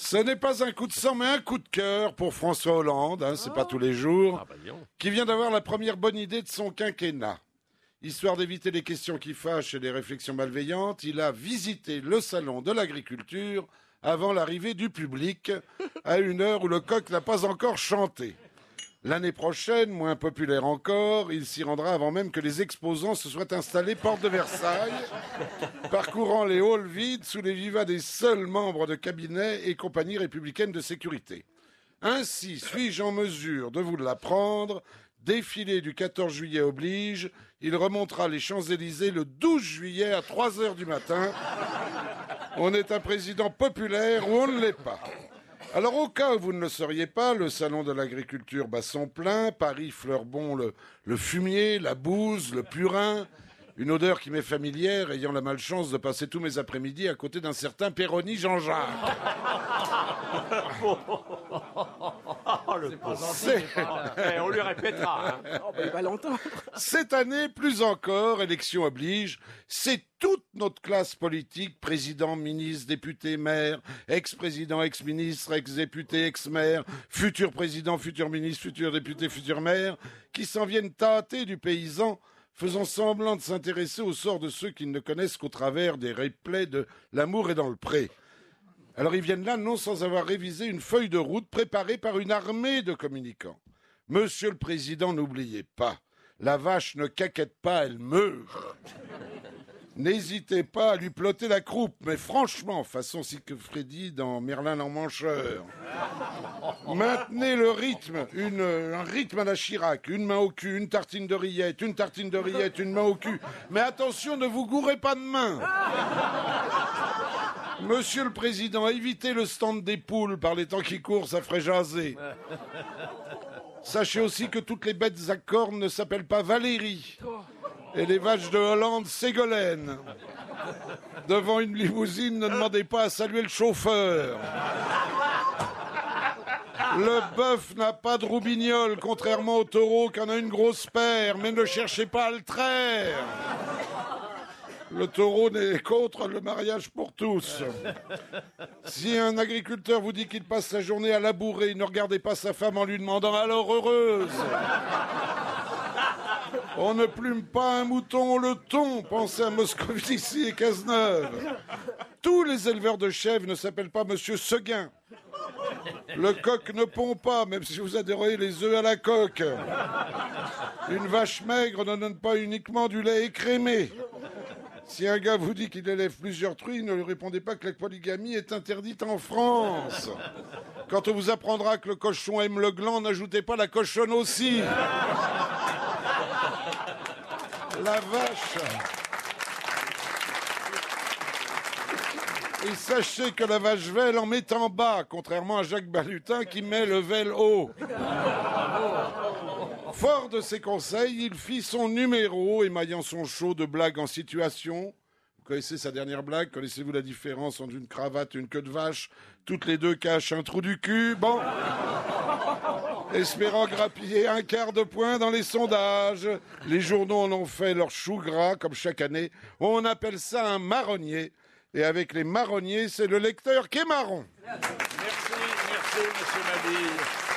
Ce n'est pas un coup de sang, mais un coup de cœur pour François Hollande, hein, c'est pas tous les jours, Ah, bah, qui vient d'avoir la première bonne idée de son quinquennat. Histoire d'éviter les questions qui fâchent et les réflexions malveillantes, il a visité le salon de l'agriculture avant l'arrivée du public, à une heure où le coq n'a pas encore chanté. L'année prochaine, moins populaire encore, il s'y rendra avant même que les exposants se soient installés porte de Versailles, parcourant les halls vides sous les vivas des seuls membres de cabinet et compagnie républicaine de sécurité. Ainsi, suis-je en mesure de vous l'apprendre Défilé du 14 juillet oblige, il remontera les Champs-Élysées le 12 juillet à 3 heures du matin. On est un président populaire ou on ne l'est pas. Alors au cas où vous ne le sauriez pas, le salon de l'agriculture bat son plein, Paris fleure bon le, le fumier, la bouse, le purin, une odeur qui m'est familière, ayant la malchance de passer tous mes après-midi à côté d'un certain Péroni Jean-Jacques. Eh, on lui répétera. hein. Oh, bah, il va l'entendre. Cette année, plus encore, élection oblige, c'est toute notre classe politique, président, ministre, député, maire, ex-président, ex-ministre, ex-député, ex-maire, futur président, futur ministre, futur député, futur maire, qui s'en viennent tâter du paysan, faisant semblant de s'intéresser au sort de ceux qui ne connaissent qu'au travers des replays de L'amour est dans le pré. Alors ils viennent là non sans avoir révisé une feuille de route préparée par une armée de communicants. Monsieur le Président, n'oubliez pas, la vache ne caquette pas, elle meurt. N'hésitez pas à lui plotter la croupe, mais franchement, façon Freddy dans Merlin l'emmancheur. Maintenez le rythme, un rythme à la Chirac, une main au cul, une tartine de rillettes, une tartine de rillettes, une main au cul. Mais attention, ne vous gourrez pas de main. Monsieur le Président, évitez le stand des poules par les temps qui courent, ça ferait jaser. Sachez aussi que toutes les bêtes à cornes ne s'appellent pas Valérie. Et les vaches de Hollande, Ségolène. Devant une limousine, ne demandez pas à saluer le chauffeur. Le bœuf n'a pas de roubignol, contrairement au taureau qui en a une grosse paire, mais ne cherchez pas à le traire. Le taureau n'est contre le mariage pour tous. Si un agriculteur vous dit qu'il passe sa journée à labourer, ne regardez pas sa femme en lui demandant alors heureuse. On ne plume pas un mouton, on le ton. Pensez à Moscovici et Cazeneuve. Tous les éleveurs de chèvres ne s'appellent pas Monsieur Seguin. Le coq ne pond pas, même si vous adorez les œufs à la coque. Une vache maigre ne donne pas uniquement du lait écrémé. Si un gars vous dit qu'il élève plusieurs truies, ne lui répondez pas que la polygamie est interdite en France. Quand on vous apprendra que le cochon aime le gland, n'ajoutez pas la cochonne aussi. La vache. Et sachez que la vache velle en met en bas, contrairement à Jacques Balutin qui met le vel haut. Fort de ses conseils, il fit son numéro, émaillant son show de blagues en situation. Vous connaissez sa dernière blague? Connaissez-vous la différence entre une cravate et une queue de vache? Toutes les deux cachent un trou du cul. Bon. Espérant grappiller un quart de point dans les sondages. Les journaux en ont fait leur chou gras, comme chaque année. On appelle ça un marronnier. Et avec les marronniers, c'est le lecteur qui est marron. Merci, merci, monsieur Mabille.